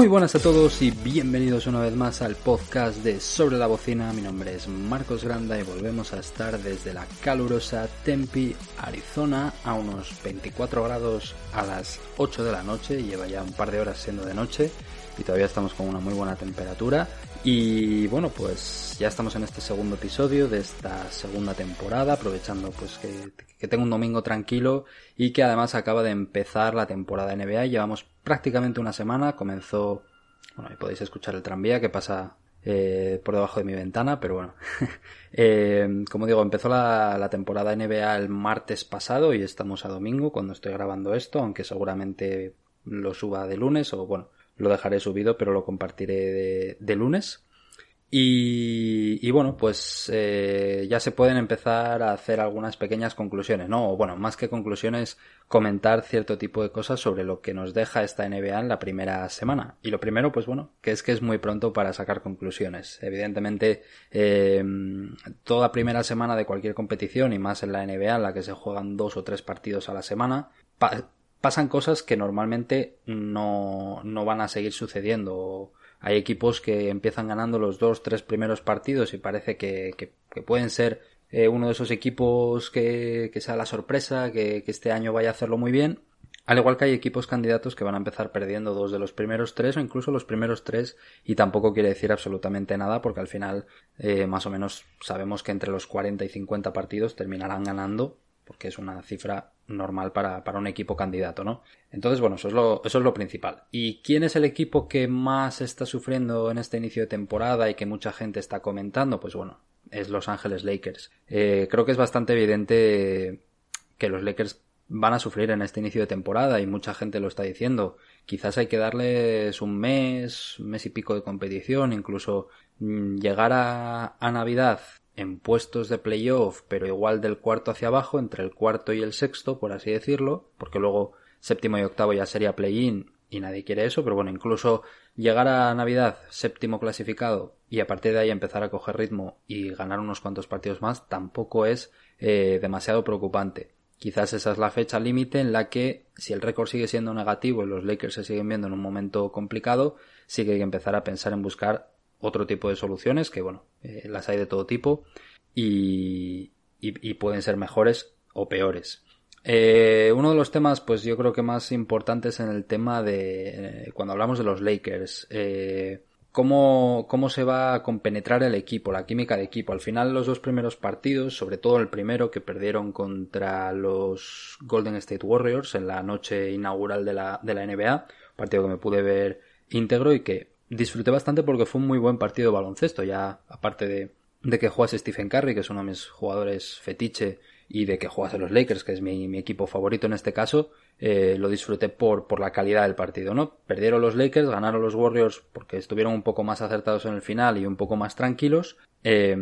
Muy buenas a todos y bienvenidos una vez más al podcast de Sobre la Bocina. Mi nombre es Marcos Granda y volvemos a estar desde la calurosa Tempe, Arizona, a unos 24 grados a las 8 de la noche. Lleva ya un par de horas siendo de noche y todavía estamos con una muy buena temperatura. Y bueno, pues ya estamos en este segundo episodio de esta segunda temporada, aprovechando pues que, tengo un domingo tranquilo y que además acaba de empezar la temporada NBA. Llevamos prácticamente una semana, comenzó, bueno, ahí podéis escuchar el tranvía que pasa eh, por debajo de mi ventana, pero bueno. eh, como digo, empezó la, la, temporada NBA el martes pasado y estamos a domingo cuando estoy grabando esto, aunque seguramente lo suba de lunes o bueno, lo dejaré subido, pero lo compartiré de, lunes. Y, bueno, pues eh, ya se pueden empezar a hacer algunas pequeñas conclusiones, ¿no? O bueno, más que conclusiones, comentar cierto tipo de cosas sobre lo que nos deja esta NBA en la primera semana. Y lo primero, pues bueno, que es que es muy pronto para sacar conclusiones. Evidentemente, eh, toda primera semana de cualquier competición, y más en la NBA, en la que se juegan dos o tres partidos a la semana, pasan cosas que normalmente no, no van a seguir sucediendo. Hay equipos que empiezan ganando los dos, tres primeros partidos y parece que, que, que pueden ser eh, uno de esos equipos que, que sea la sorpresa, que, que, este año vaya a hacerlo muy bien. Al igual que hay equipos candidatos que van a empezar perdiendo dos de los primeros tres o incluso los primeros tres y tampoco quiere decir absolutamente nada porque al final eh, más o menos sabemos que entre los 40 y 50 partidos terminarán ganando porque es una cifra normal para, para, un equipo candidato, ¿no? Entonces, bueno, eso es, lo, eso es lo principal. ¿Y quién es el equipo que más está sufriendo en este inicio de temporada y que mucha gente está comentando? Pues bueno, es Los Ángeles Lakers. Eh, creo que es bastante evidente que los Lakers van a sufrir en este inicio de temporada y mucha gente lo está diciendo. Quizás hay que darles un mes, un mes y pico de competición, incluso mmm, llegar a, a Navidad en puestos de playoff, pero igual del cuarto hacia abajo, entre el cuarto y el sexto, por así decirlo, porque luego séptimo y octavo ya sería play-in y nadie quiere eso, pero bueno, incluso llegar a Navidad séptimo clasificado y a partir de ahí empezar a coger ritmo y ganar unos cuantos partidos más tampoco es eh, demasiado preocupante. Quizás esa es la fecha límite en la que si el récord sigue siendo negativo y los Lakers se siguen viendo en un momento complicado, sí que hay que empezar a pensar en buscar otro tipo de soluciones, que bueno, eh, las hay de todo tipo y, y, pueden ser mejores o peores. Eh, uno de los temas, pues yo creo que más importantes en el tema de eh, cuando hablamos de los Lakers, cómo, cómo se va a compenetrar el equipo, la química de equipo. Al final los dos primeros partidos, sobre todo el primero que perdieron contra los Golden State Warriors en la noche inaugural de la, de la NBA, partido que me pude ver íntegro y que disfruté bastante porque fue un muy buen partido de baloncesto, ya aparte de, de que jugase Stephen Curry, que es uno de mis jugadores fetiche, y de que jugase los Lakers, que es mi, equipo favorito en este caso, eh, lo disfruté por, por la calidad del partido, ¿no? Perdieron los Lakers, ganaron los Warriors porque estuvieron un poco más acertados en el final y un poco más tranquilos, eh,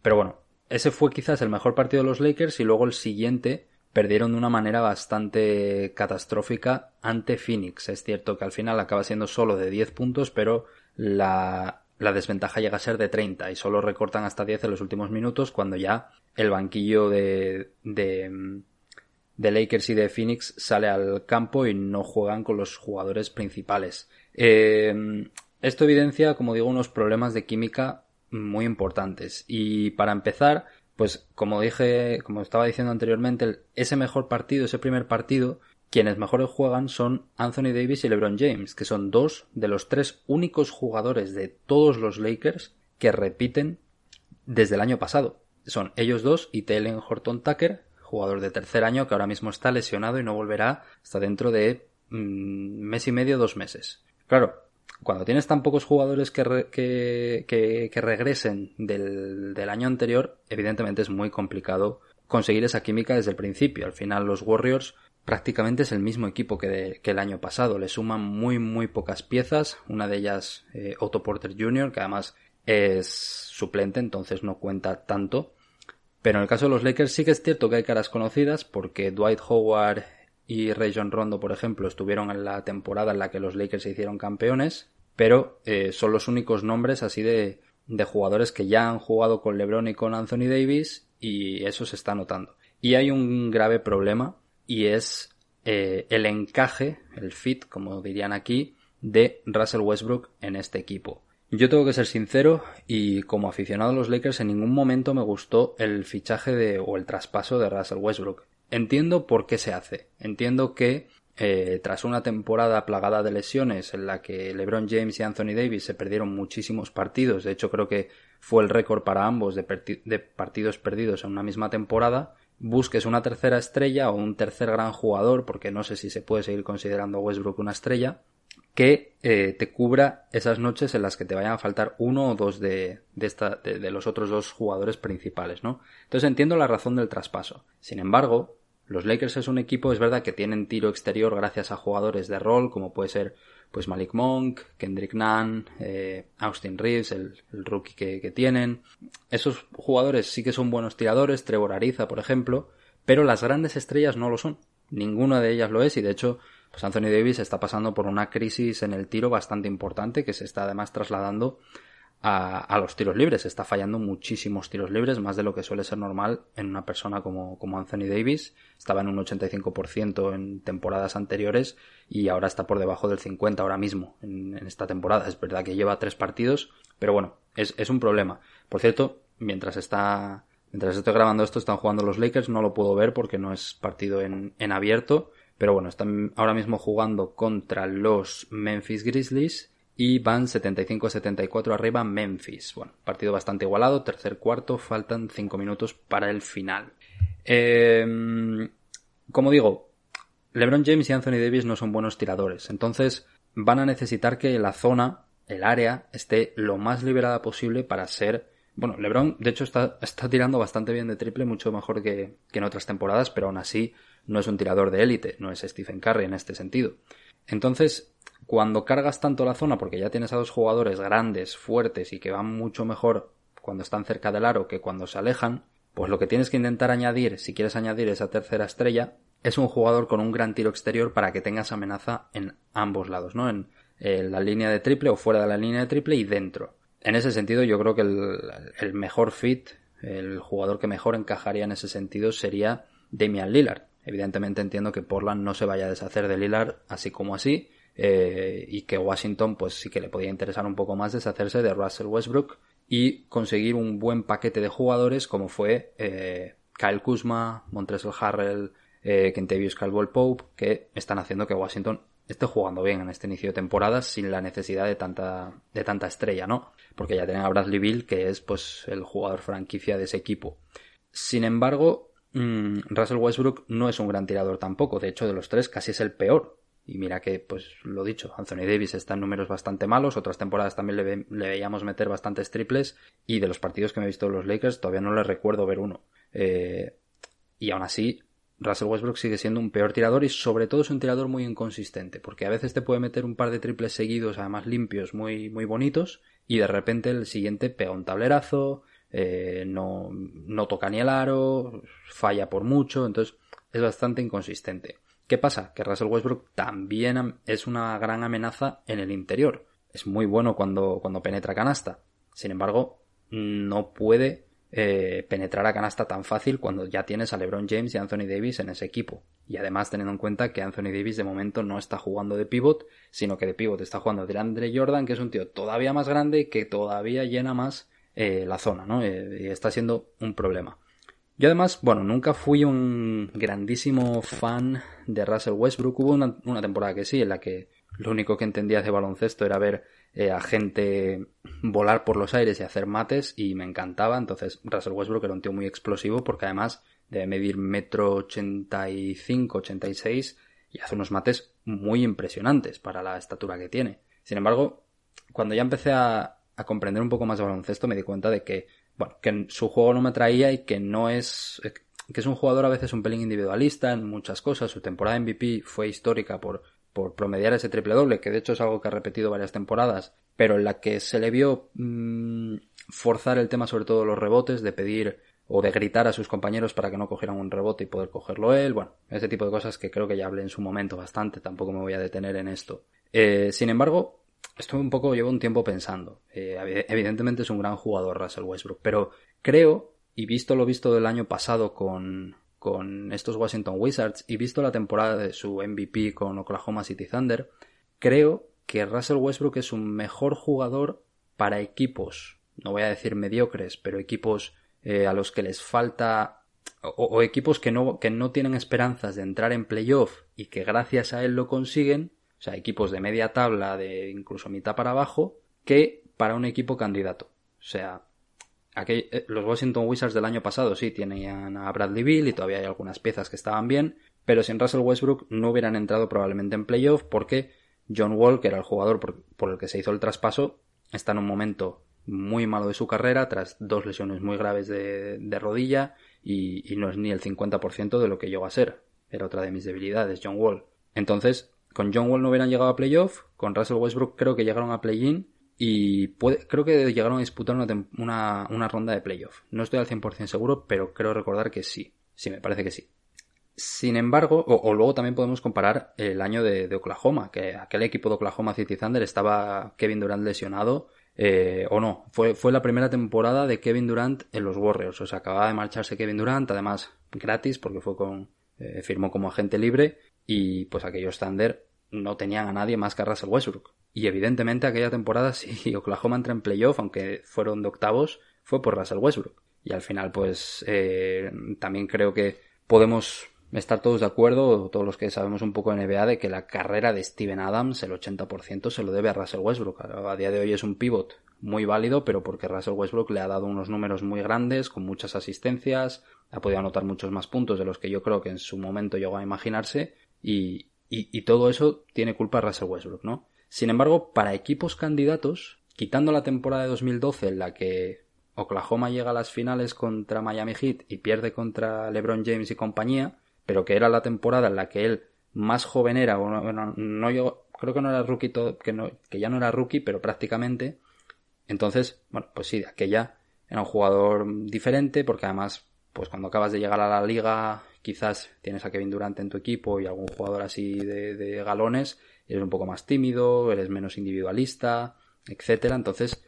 pero bueno, ese fue quizás el mejor partido de los Lakers y luego el siguiente perdieron de una manera bastante catastrófica ante Phoenix. Es cierto que al final acaba siendo solo de 10 puntos, pero la, la desventaja llega a ser de 30 y solo recortan hasta 10 en los últimos minutos cuando ya el banquillo de, de, de Lakers y de Phoenix sale al campo y no juegan con los jugadores principales. Eh, esto evidencia, como digo, unos problemas de química muy importantes. Y para empezar, pues como dije, como estaba diciendo anteriormente, ese mejor partido, ese primer partido, quienes mejores juegan son Anthony Davis y LeBron James, que son dos de los tres únicos jugadores de todos los Lakers que repiten desde el año pasado. Son ellos dos y Taylor Horton Tucker, jugador de tercer año que ahora mismo está lesionado y no volverá hasta dentro de mmm, mes y medio, dos meses. Claro, cuando tienes tan pocos jugadores que, que, regresen del, del, año anterior, evidentemente es muy complicado conseguir esa química desde el principio. Al final los Warriors prácticamente es el mismo equipo que el año pasado. Le suman muy muy pocas piezas. Una de ellas eh, Otto Porter Jr., que además es suplente, entonces no cuenta tanto. Pero en el caso de los Lakers sí que es cierto que hay caras conocidas porque Dwight Howard y Rayon Rondo, por ejemplo, estuvieron en la temporada en la que los Lakers se hicieron campeones, pero eh, son los únicos nombres así de, de jugadores que ya han jugado con LeBron y con Anthony Davis y eso se está notando. Y hay un grave problema y es eh, el encaje, el fit, como dirían aquí, de Russell Westbrook en este equipo. Yo tengo que ser sincero y como aficionado a los Lakers en ningún momento me gustó el fichaje de o el traspaso de Russell Westbrook. Entiendo por qué se hace. Entiendo que eh, tras una temporada plagada de lesiones en la que LeBron James y Anthony Davis se perdieron muchísimos partidos, de hecho creo que fue el récord para ambos de, partidos perdidos en una misma temporada, busques una tercera estrella o un tercer gran jugador, porque no sé si se puede seguir considerando a Westbrook una estrella, que eh, te cubra esas noches en las que te vayan a faltar uno o dos de, de, de, los otros dos jugadores principales, ¿no? Entonces entiendo la razón del traspaso. Sin embargo, los Lakers es un equipo, es verdad que tienen tiro exterior gracias a jugadores de rol, como puede ser pues Malik Monk, Kendrick Nunn, eh, Austin Reeves, el, rookie que, que, tienen. Esos jugadores sí que son buenos tiradores, Trevor Ariza, por ejemplo, pero las grandes estrellas no lo son. Ninguna de ellas lo es y de hecho pues Anthony Davis está pasando por una crisis en el tiro bastante importante que se está además trasladando a, los tiros libres. Está fallando muchísimos tiros libres, más de lo que suele ser normal en una persona como, como Anthony Davis. Estaba en un 85% en temporadas anteriores y ahora está por debajo del 50% ahora mismo en, esta temporada. Es verdad que lleva tres partidos, pero bueno, es, es un problema. Por cierto, mientras está Mientras estoy grabando esto, están jugando los Lakers, no lo puedo ver porque no es partido en, en abierto, pero bueno, están ahora mismo jugando contra los Memphis Grizzlies y van 75-74 arriba Memphis. Bueno, partido bastante igualado, tercer cuarto, faltan 5 minutos para el final. Em, como digo, LeBron James y Anthony Davis no son buenos tiradores, entonces van a necesitar que la zona, el área, esté lo más liberada posible para ser bueno, LeBron, de hecho, está, está tirando bastante bien de triple, mucho mejor que, que, en otras temporadas, pero aún así no es un tirador de élite, no es Stephen Curry en este sentido. Entonces, cuando cargas tanto la zona, porque ya tienes a dos jugadores grandes, fuertes y que van mucho mejor cuando están cerca del aro que cuando se alejan, pues lo que tienes que intentar añadir, si quieres añadir esa tercera estrella, es un jugador con un gran tiro exterior para que tengas amenaza en ambos lados, ¿no? En, la línea de triple o fuera de la línea de triple y dentro. En ese sentido, yo creo que el mejor fit, el jugador que mejor encajaría en ese sentido sería Damian Lillard. Evidentemente entiendo que Portland no se vaya a deshacer de Lillard así como así, eh, y que Washington pues sí que le podía interesar un poco más deshacerse de Russell Westbrook y conseguir un buen paquete de jugadores como fue eh, Kyle Kuzma, Montrezl Harrell, eh, Kentavious Caldwell Pope, que están haciendo que Washington esté jugando bien en este inicio de temporada sin la necesidad de tanta, de tanta estrella, ¿no? Porque ya tienen a Bradley Bill, que es pues el jugador franquicia de ese equipo. Sin embargo, Mm, Russell Westbrook no es un gran tirador tampoco, de hecho de los tres casi es el peor. Y mira que, pues lo dicho, Anthony Davis está en números bastante malos, otras temporadas también le, veíamos meter bastantes triples y de los partidos que me he visto de los Lakers todavía no le recuerdo ver uno. Eh, y aún así, Russell Westbrook sigue siendo un peor tirador y sobre todo es un tirador muy inconsistente, porque a veces te puede meter un par de triples seguidos, además limpios, muy, muy bonitos, y de repente el siguiente pega un tablerazo, eh, no, no toca ni el aro, falla por mucho, entonces es bastante inconsistente. ¿Qué pasa? Que Russell Westbrook también es una gran amenaza en el interior. Es muy bueno cuando, cuando penetra canasta. Sin embargo, no puede eh, penetrar a canasta tan fácil cuando ya tienes a LeBron James y Anthony Davis en ese equipo. Y además teniendo en cuenta que Anthony Davis de momento no está jugando de pivot, sino que de pivot está jugando de Andre Jordan, que es un tío todavía más grande y que todavía llena más eh, la zona, ¿no? Eh, y está siendo un problema. Yo además, bueno, nunca fui un grandísimo fan de Russell Westbrook. Hubo una, temporada que sí, en la que lo único que entendía de baloncesto era ver eh, a gente volar por los aires y hacer mates y me encantaba. Entonces Russell Westbrook era un tío muy explosivo porque además de medir metro ochenta y cinco, ochenta y seis y hace unos mates muy impresionantes para la estatura que tiene. Sin embargo, cuando ya empecé a, a comprender un poco más de baloncesto, me di cuenta de que, bueno, que su juego no me traía y que no es, que es un jugador a veces un pelín individualista en muchas cosas. Su temporada MVP fue histórica por, por promediar ese triple doble, que de hecho es algo que ha repetido varias temporadas, pero en la que se le vio mm, forzar el tema sobre todo los rebotes, de pedir o de gritar a sus compañeros para que no cogieran un rebote y poder cogerlo él, bueno, ese tipo de cosas que creo que ya hablé en su momento bastante, tampoco me voy a detener en esto. Eh, sin embargo, estoy un poco, llevo un tiempo pensando. Eh, evidentemente es un gran jugador Russell Westbrook, pero creo, y visto lo visto del año pasado con, con estos Washington Wizards y visto la temporada de su MVP con Oklahoma City Thunder, creo que Russell Westbrook es un mejor jugador para equipos, no voy a decir mediocres, pero equipos eh, a los que les falta o, equipos que no, que no tienen esperanzas de entrar en playoff y que gracias a él lo consiguen, o sea, equipos de media tabla, de incluso mitad para abajo, que para un equipo candidato. O sea, eh, los Washington Wizards del año pasado sí tenían a Bradley Bill y todavía hay algunas piezas que estaban bien, pero sin Russell Westbrook no hubieran entrado probablemente en playoff porque John Wall, que era el jugador por, el que se hizo el traspaso, está en un momento muy malo de su carrera tras dos lesiones muy graves de, rodilla y, y, no es ni el 50% de lo que llegó a ser. Era otra de mis debilidades, John Wall. Entonces, con John Wall no hubieran llegado a playoff, con Russell Westbrook creo que llegaron a play-in y creo que llegaron a disputar una, una, ronda de playoff. No estoy al 100% seguro, pero creo recordar que sí. Sí, me parece que sí. Sin embargo, o, luego también podemos comparar el año de, Oklahoma, que aquel equipo de Oklahoma City Thunder estaba Kevin Durant lesionado, eh, o no, fue, fue la primera temporada de Kevin Durant en los Warriors, o sea, acababa de marcharse Kevin Durant, además gratis, porque fue con, eh, firmó como agente libre, y pues aquellos Thunder no tenían a nadie más que a Russell Westbrook. Y evidentemente aquella temporada, si Oklahoma entra en playoff, aunque fueron de octavos, fue por Russell Westbrook. Y al final, pues eh, también creo que podemos estar todos de acuerdo, todos los que sabemos un poco de NBA, de que la carrera de Steven Adams, el 80%, se lo debe a Russell Westbrook. A día de hoy es un pivot muy válido, pero porque Russell Westbrook le ha dado unos números muy grandes, con muchas asistencias, ha podido anotar muchos más puntos de los que yo creo que en su momento llegó a imaginarse, y, y, todo eso tiene culpa Russell Westbrook, ¿no? Sin embargo, para equipos candidatos, quitando la temporada de 2012 en la que Oklahoma llega a las finales contra Miami Heat y pierde contra LeBron James y compañía, pero que era la temporada en la que él más joven era, bueno, no yo creo que no era rookie, que, no, que ya no era rookie, pero prácticamente. Entonces, bueno, pues sí, aquella era un jugador diferente, porque además, pues cuando acabas de llegar a la liga quizás tienes a Kevin Durant en tu equipo y algún jugador así de, galones, eres un poco más tímido, eres menos individualista, etcétera. Entonces,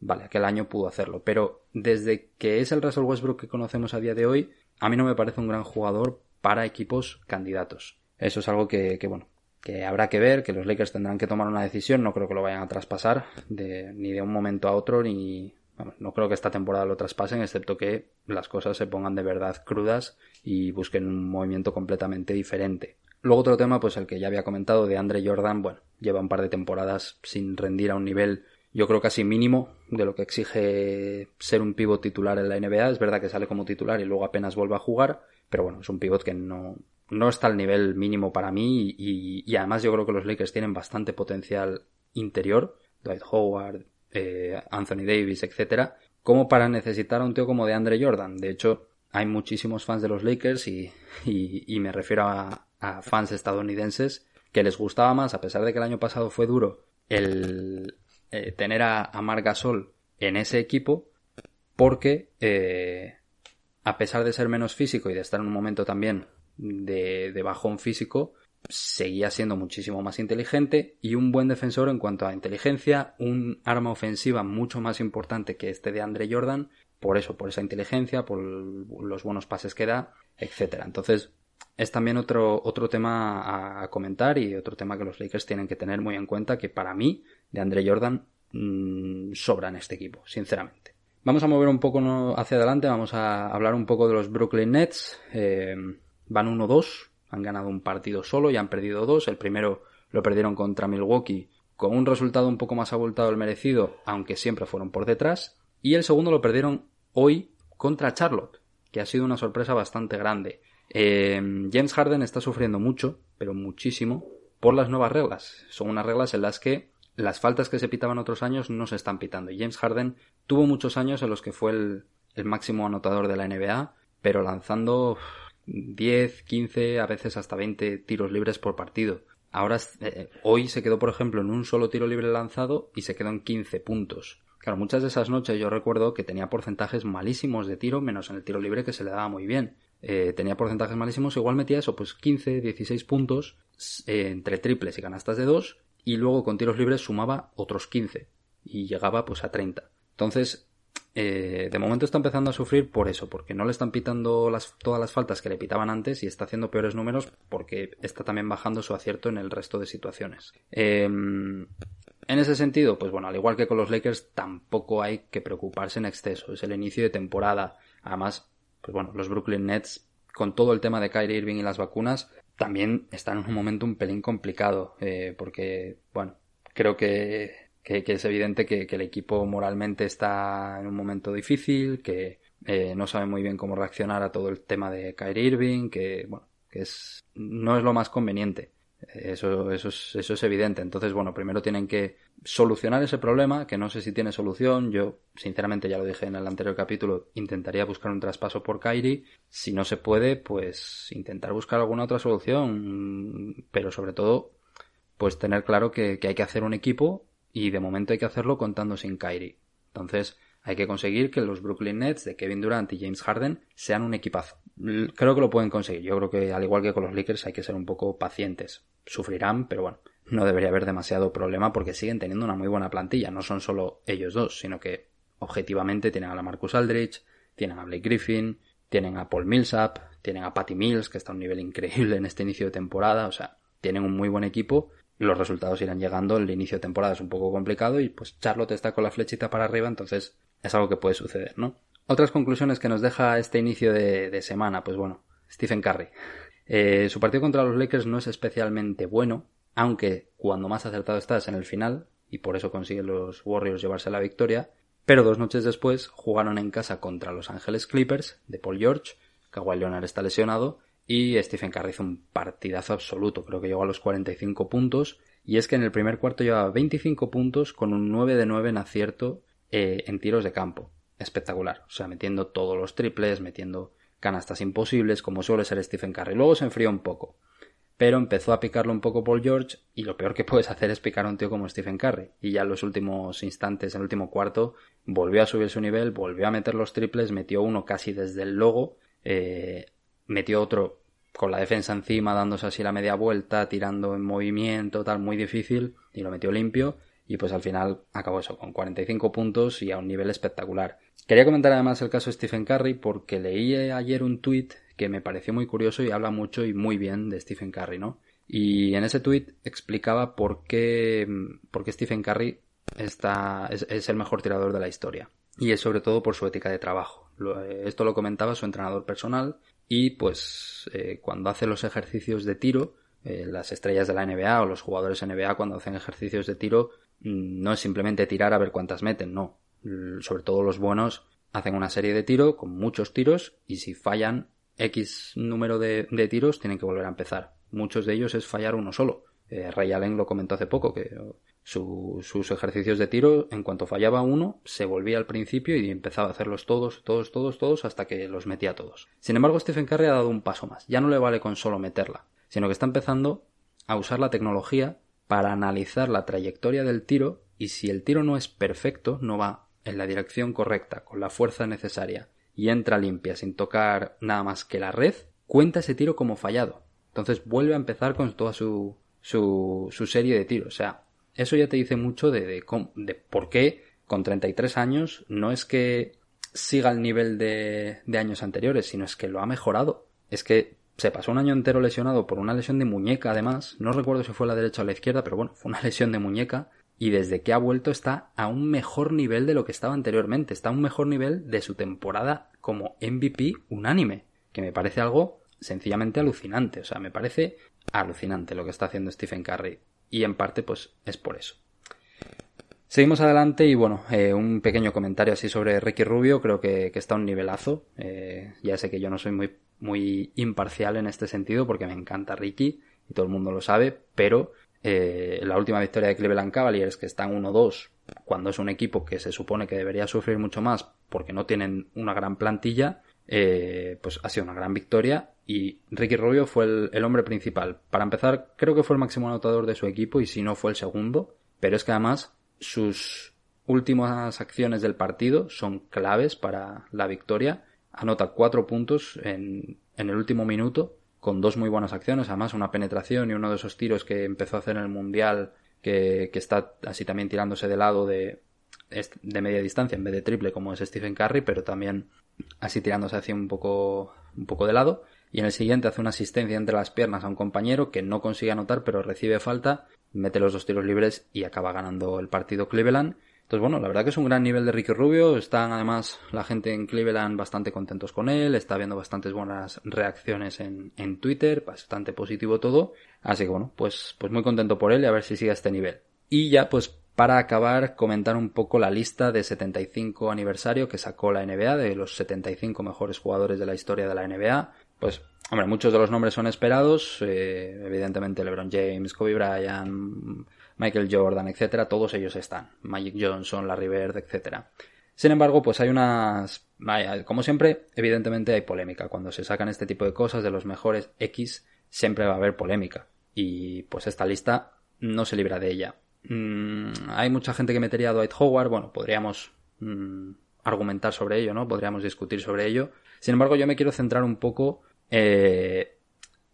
vale, aquel año pudo hacerlo. Pero desde que es el Russell Westbrook que conocemos a día de hoy, a mí no me parece un gran jugador para equipos candidatos. Eso es algo que, que bueno, que habrá que ver, que los Lakers tendrán que tomar una decisión, no creo que lo vayan a traspasar de, ni de un momento a otro, ni, no creo que esta temporada lo traspasen, excepto que las cosas se pongan de verdad crudas y busquen un movimiento completamente diferente. Luego otro tema, pues el que ya había comentado de Andre Jordan, bueno, lleva un par de temporadas sin rendir a un nivel, yo creo casi mínimo de lo que exige ser un pivot titular en la NBA. Es verdad que sale como titular y luego apenas vuelve a jugar, pero bueno, es un pivot que no, no está al nivel mínimo para mí y, y además yo creo que los Lakers tienen bastante potencial interior. Dwight Howard, eh, Anthony Davis, etcétera, como para necesitar a un tío como de Andre Jordan. De hecho, hay muchísimos fans de los Lakers y, me refiero a, fans estadounidenses que les gustaba más, a pesar de que el año pasado fue duro, el eh, tener a, a Marc Gasol en ese equipo, porque eh, a pesar de ser menos físico y de estar en un momento también de, de bajón físico, seguía siendo muchísimo más inteligente y un buen defensor en cuanto a inteligencia, un arma ofensiva mucho más importante que este de Andre Jordan, por eso, por esa inteligencia, por los buenos pases que da, etcétera. Entonces, es también otro, otro tema a comentar y otro tema que los Lakers tienen que tener muy en cuenta que para mí, de Andre Jordan, mmm, sobra en este equipo, sinceramente. Vamos a mover un poco hacia adelante, vamos a hablar un poco de los Brooklyn Nets. Eh, van 1-2, han ganado un partido solo y han perdido dos. El primero lo perdieron contra Milwaukee con un resultado un poco más abultado del merecido, aunque siempre fueron por detrás. Y el segundo lo perdieron hoy contra Charlotte, que ha sido una sorpresa bastante grande. Eh, James Harden está sufriendo mucho, pero muchísimo, por las nuevas reglas. Son unas reglas en las que las faltas que se pitaban otros años no se están pitando. Y James Harden tuvo muchos años en los que fue el, el máximo anotador de la NBA, pero lanzando 10, 15, a veces hasta 20 tiros libres por partido. Ahora, eh, hoy se quedó, por ejemplo, en un solo tiro libre lanzado y se quedó en 15 puntos. Claro, muchas de esas noches yo recuerdo que tenía porcentajes malísimos de tiro, menos en el tiro libre que se le daba muy bien. Eh, tenía porcentajes malísimos, igual metía eso, pues 15, 16 puntos eh, entre triples y canastas de 2 y luego con tiros libres sumaba otros 15 y llegaba pues a 30. Entonces, eh, de momento está empezando a sufrir por eso, porque no le están pitando todas las faltas que le pitaban antes y está haciendo peores números porque está también bajando su acierto en el resto de situaciones. Em, en ese sentido, pues bueno, al igual que con los Lakers, tampoco hay que preocuparse en exceso. Es el inicio de temporada. Además, pues bueno, los Brooklyn Nets, con todo el tema de Kyrie Irving y las vacunas, también están en un momento un pelín complicado. Eh, porque, bueno, creo que que, es evidente que, el equipo moralmente está en un momento difícil, que eh, no sabe muy bien cómo reaccionar a todo el tema de Kyrie Irving, que bueno, que es no es lo más conveniente. Eso, eso, es, eso es evidente. Entonces, bueno, primero tienen que solucionar ese problema, que no sé si tiene solución. Yo, sinceramente, ya lo dije en el anterior capítulo, intentaría buscar un traspaso por Kyrie. Si no se puede, pues intentar buscar alguna otra solución. Pero sobre todo, pues tener claro que, que hay que hacer un equipo y de momento hay que hacerlo contando sin Kyrie. Entonces hay que conseguir que los Brooklyn Nets de Kevin Durant y James Harden sean un equipazo. Creo que lo pueden conseguir. Yo creo que al igual que con los Lakers hay que ser un poco pacientes. Sufrirán, pero bueno, no debería haber demasiado problema porque siguen teniendo una muy buena plantilla. No son solo ellos dos, sino que objetivamente tienen a la Marcus Aldridge, tienen a Blake Griffin, tienen a Paul Millsap, tienen a Patty Mills, que está a un nivel increíble en este inicio de temporada. O sea, tienen un muy buen equipo los resultados irán llegando. El inicio de temporada es un poco complicado y pues Charlotte está con la flechita para arriba, entonces es algo que puede suceder, ¿no? Otras conclusiones que nos deja este inicio de, semana, pues bueno, Stephen Curry. Eh, su partido contra los Lakers no es especialmente bueno, aunque cuando más acertado está es en el final, y por eso consiguen los Warriors llevarse la victoria, pero dos noches después jugaron en casa contra los Ángeles Clippers de Paul George, Kawhi Leonard está lesionado, y Stephen Curry hizo un partidazo absoluto, creo que llegó a los 45 puntos. Y es que en el primer cuarto llevaba 25 puntos con un 9 de 9 en acierto eh, en tiros de campo. Espectacular. O sea, metiendo todos los triples, metiendo canastas imposibles, como suele ser Stephen Curry. Luego se enfrió un poco. Pero empezó a picarlo un poco Paul George y lo peor que puedes hacer es picar a un tío como Stephen Curry. Y ya en los últimos instantes, en el último cuarto, volvió a subir su nivel, volvió a meter los triples, metió uno casi desde el logo, eh, metió otro con la defensa encima, dándose así la media vuelta, tirando en movimiento, tal, muy difícil, y lo metió limpio, y pues al final acabó eso, con 45 puntos y a un nivel espectacular. Quería comentar además el caso de Stephen Curry porque leí ayer un tweet que me pareció muy curioso y habla mucho y muy bien de Stephen Curry, ¿no? Y en ese tweet explicaba por qué, Stephen Curry está, es, es, el mejor tirador de la historia. Y es sobre todo por su ética de trabajo. Esto lo comentaba su entrenador personal y pues eh, cuando hace los ejercicios de tiro, eh, las estrellas de la NBA o los jugadores NBA cuando hacen ejercicios de tiro mm, no es simplemente tirar a ver cuántas meten, no. Sobre todo los buenos hacen una serie de tiro con muchos tiros y si fallan X número de, tiros tienen que volver a empezar. Muchos de ellos es fallar uno solo. Eh, Ray Allen lo comentó hace poco, que sus ejercicios de tiro, en cuanto fallaba uno, se volvía al principio y empezaba a hacerlos todos, todos, todos, todos, hasta que los metía todos. Sin embargo, Stephen Curry ha dado un paso más. Ya no le vale con solo meterla, sino que está empezando a usar la tecnología para analizar la trayectoria del tiro y si el tiro no es perfecto, no va en la dirección correcta, con la fuerza necesaria, y entra limpia sin tocar nada más que la red, cuenta ese tiro como fallado. Entonces vuelve a empezar con toda su, su, su serie de tiros. O sea, eso ya te dice mucho de, de, de, por qué con 33 años no es que siga el nivel de, de años anteriores, sino es que lo ha mejorado. Es que se pasó un año entero lesionado por una lesión de muñeca, además. No recuerdo si fue la derecha o la izquierda, pero bueno, fue una lesión de muñeca. Y desde que ha vuelto está a un mejor nivel de lo que estaba anteriormente. Está a un mejor nivel de su temporada como MVP unánime. Que me parece algo sencillamente alucinante. O sea, me parece alucinante lo que está haciendo Stephen Curry y en parte pues es por eso. Seguimos adelante y bueno, eh, un pequeño comentario así sobre Ricky Rubio, creo que, está un nivelazo. Eh, ya sé que yo no soy muy, muy imparcial en este sentido porque me encanta Ricky y todo el mundo lo sabe, pero eh, la última victoria de Cleveland Cavaliers, que están 1-2, cuando es un equipo que se supone que debería sufrir mucho más porque no tienen una gran plantilla, pues ha sido una gran victoria y Ricky Rubio fue el, hombre principal. Para empezar, creo que fue el máximo anotador de su equipo y si no fue el segundo, pero es que además sus últimas acciones del partido son claves para la victoria. Anota cuatro puntos en, en el último minuto con dos muy buenas acciones, además una penetración y uno de esos tiros que empezó a hacer en el Mundial que, que está así también tirándose de lado de, de media distancia en vez de triple como es Stephen Curry, pero también así tirándose hacia un poco, un poco de lado. Y en el siguiente hace una asistencia entre las piernas a un compañero que no consigue anotar, pero recibe falta, mete los dos tiros libres y acaba ganando el partido Cleveland. Entonces, bueno, la verdad que es un gran nivel de Ricky Rubio. Están además la gente en Cleveland bastante contentos con él. Está habiendo bastantes buenas reacciones en, en Twitter. Bastante positivo todo. Así que bueno, pues, pues muy contento por él y a ver si sigue a este nivel. Y ya, pues para acabar, comentar un poco la lista de 75 aniversario que sacó la NBA de los 75 mejores jugadores de la historia de la NBA. Pues, hombre, muchos de los nombres son esperados, eh, evidentemente LeBron James, Kobe Bryant, Michael Jordan, etcétera, todos ellos están. Magic Johnson, Larry Bird, etcétera. Sin embargo, pues hay unas, como siempre, evidentemente hay polémica. Cuando se sacan este tipo de cosas de los mejores X, siempre va a haber polémica. Y pues esta lista no se libra de ella. Mm, hay mucha gente que metería a Dwight Howard, bueno, podríamos mm, argumentar sobre ello, ¿no? Podríamos discutir sobre ello. Sin embargo, yo me quiero centrar un poco eh,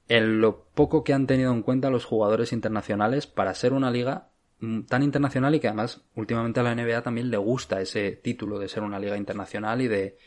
en lo poco que han tenido en cuenta los jugadores internacionales para ser una liga mm, tan internacional y que además últimamente a la NBA también le gusta ese título de ser una liga internacional y de,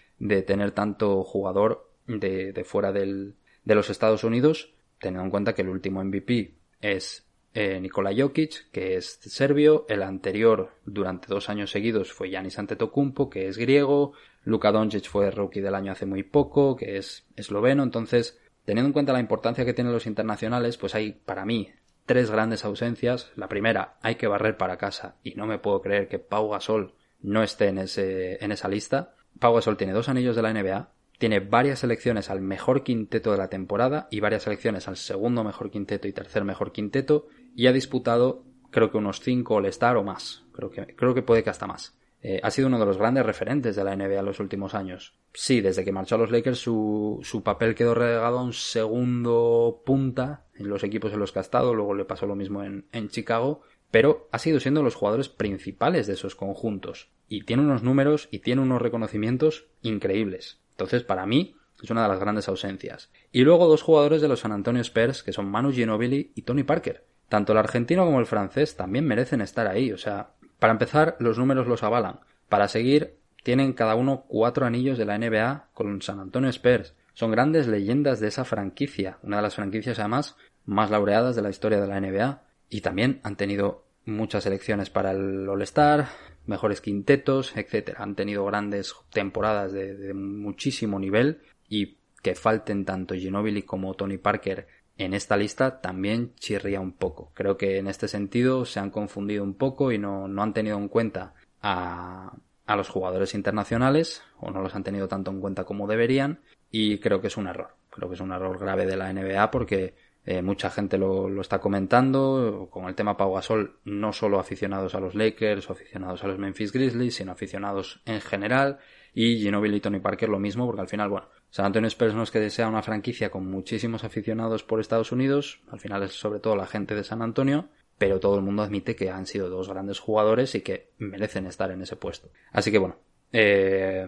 tener tanto jugador de, fuera de los Estados Unidos, teniendo en cuenta que el último MVP es eh, Nikola Jokic, que es serbio, el anterior durante dos años seguidos fue Yanis Antetokounmpo, que es griego, Luka Doncic fue rookie del año hace muy poco, que es esloveno, entonces, teniendo en cuenta la importancia que tienen los internacionales, pues hay para mí tres grandes ausencias. La primera, hay que barrer para casa y no me puedo creer que Pau Gasol no esté en, ese, en esa lista. Pau Gasol tiene dos anillos de la NBA, tiene varias selecciones al mejor quinteto de la temporada y varias selecciones al segundo mejor quinteto y tercer mejor quinteto y ha disputado creo que unos 5 All-Star o más. Creo que, creo que puede que hasta más. Eh, ha sido uno de los grandes referentes de la NBA en los últimos años. Sí, desde que marchó a los Lakers su, su papel quedó relegado a un segundo punta en los equipos en los que ha estado, luego le pasó lo mismo en, en Chicago, pero ha sido siendo los jugadores principales de esos conjuntos. Y tiene unos números y tiene unos reconocimientos increíbles. Entonces, para mí, es una de las grandes ausencias. Y luego dos jugadores de los San Antonio Spurs, que son Manu Ginobili y Tony Parker. Tanto el argentino como el francés también merecen estar ahí. O sea, para empezar, los números los avalan. Para seguir, tienen cada uno cuatro anillos de la NBA con San Antonio Spurs. Son grandes leyendas de esa franquicia, una de las franquicias además más laureadas de la historia de la NBA. Y también han tenido muchas elecciones para el All-Star, mejores quintetos, etcétera. Han tenido grandes temporadas de, muchísimo nivel y que falten tanto Ginobili como Tony Parker en esta lista también chirría un poco. Creo que en este sentido se han confundido un poco y no, no han tenido en cuenta a, a los jugadores internacionales o no los han tenido tanto en cuenta como deberían y creo que es un error. Creo que es un error grave de la NBA porque eh, mucha gente lo, lo, está comentando con el tema Pau Gasol, no solo aficionados a los Lakers o aficionados a los Memphis Grizzlies, sino aficionados en general. Y Ginobili y Tony Parker lo mismo, porque al final, bueno, San Antonio Spurs no es que sea una franquicia con muchísimos aficionados por Estados Unidos, al final es sobre todo la gente de San Antonio, pero todo el mundo admite que han sido dos grandes jugadores y que merecen estar en ese puesto. Así que bueno, eh,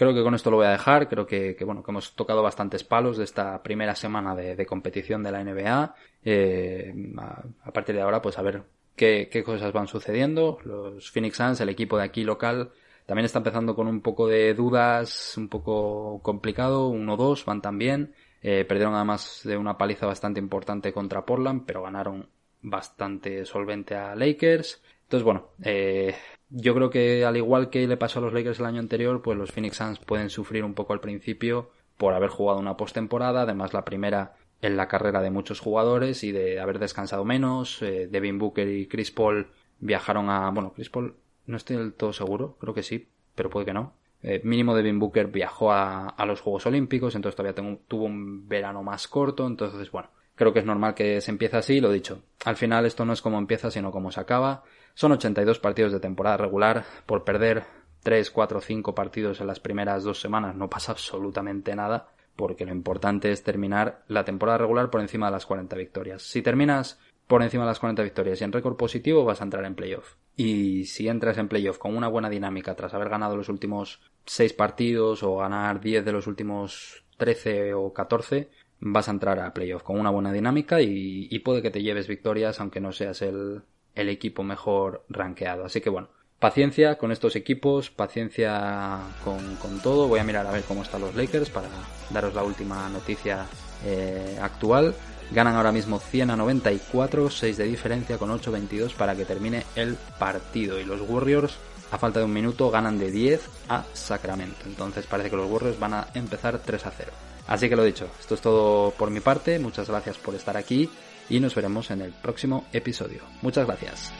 Creo que con esto lo voy a dejar. Creo que, bueno, que hemos tocado bastantes palos de esta primera semana de, competición de la NBA. Eh, a, partir de ahora, pues a ver qué, cosas van sucediendo. Los Phoenix Suns, el equipo de aquí local, también está empezando con un poco de dudas, un poco complicado. 1-2 van también. Eh, perdieron además de una paliza bastante importante contra Portland, pero ganaron bastante solvente a Lakers. Entonces, bueno, eh, yo creo que al igual que le pasó a los Lakers el año anterior, pues los Phoenix Suns pueden sufrir un poco al principio por haber jugado una postemporada, además la primera en la carrera de muchos jugadores y de haber descansado menos. Eh, Devin Booker y Chris Paul viajaron a, bueno, Chris Paul no estoy del todo seguro, creo que sí, pero puede que no. Eh, mínimo Devin Booker viajó a, a, los Juegos Olímpicos, entonces todavía tuvo un verano más corto, entonces bueno, creo que es normal que se empiece así, lo dicho. Al final esto no es como empieza, sino como se acaba. Son 82 partidos de temporada regular. Por perder 3, 4, 5 partidos en las primeras dos semanas no pasa absolutamente nada, porque lo importante es terminar la temporada regular por encima de las 40 victorias. Si terminas por encima de las 40 victorias y en récord positivo vas a entrar en playoff. Y si entras en playoff con una buena dinámica tras haber ganado los últimos 6 partidos o ganar 10 de los últimos 13 o 14, vas a entrar a playoff con una buena dinámica y, puede que te lleves victorias aunque no seas el, el equipo mejor rankeado. Así que bueno, paciencia con estos equipos, paciencia con, todo. Voy a mirar a ver cómo están los Lakers para daros la última noticia eh, actual. Ganan ahora mismo 100 a 94, 6 de diferencia con 8-22 para que termine el partido. Y los Warriors, a falta de un minuto, ganan de 10 a Sacramento. Entonces parece que los Warriors van a empezar 3 a 0. Así que lo dicho, esto es todo por mi parte. Muchas gracias por estar aquí y nos veremos en el próximo episodio. Muchas gracias.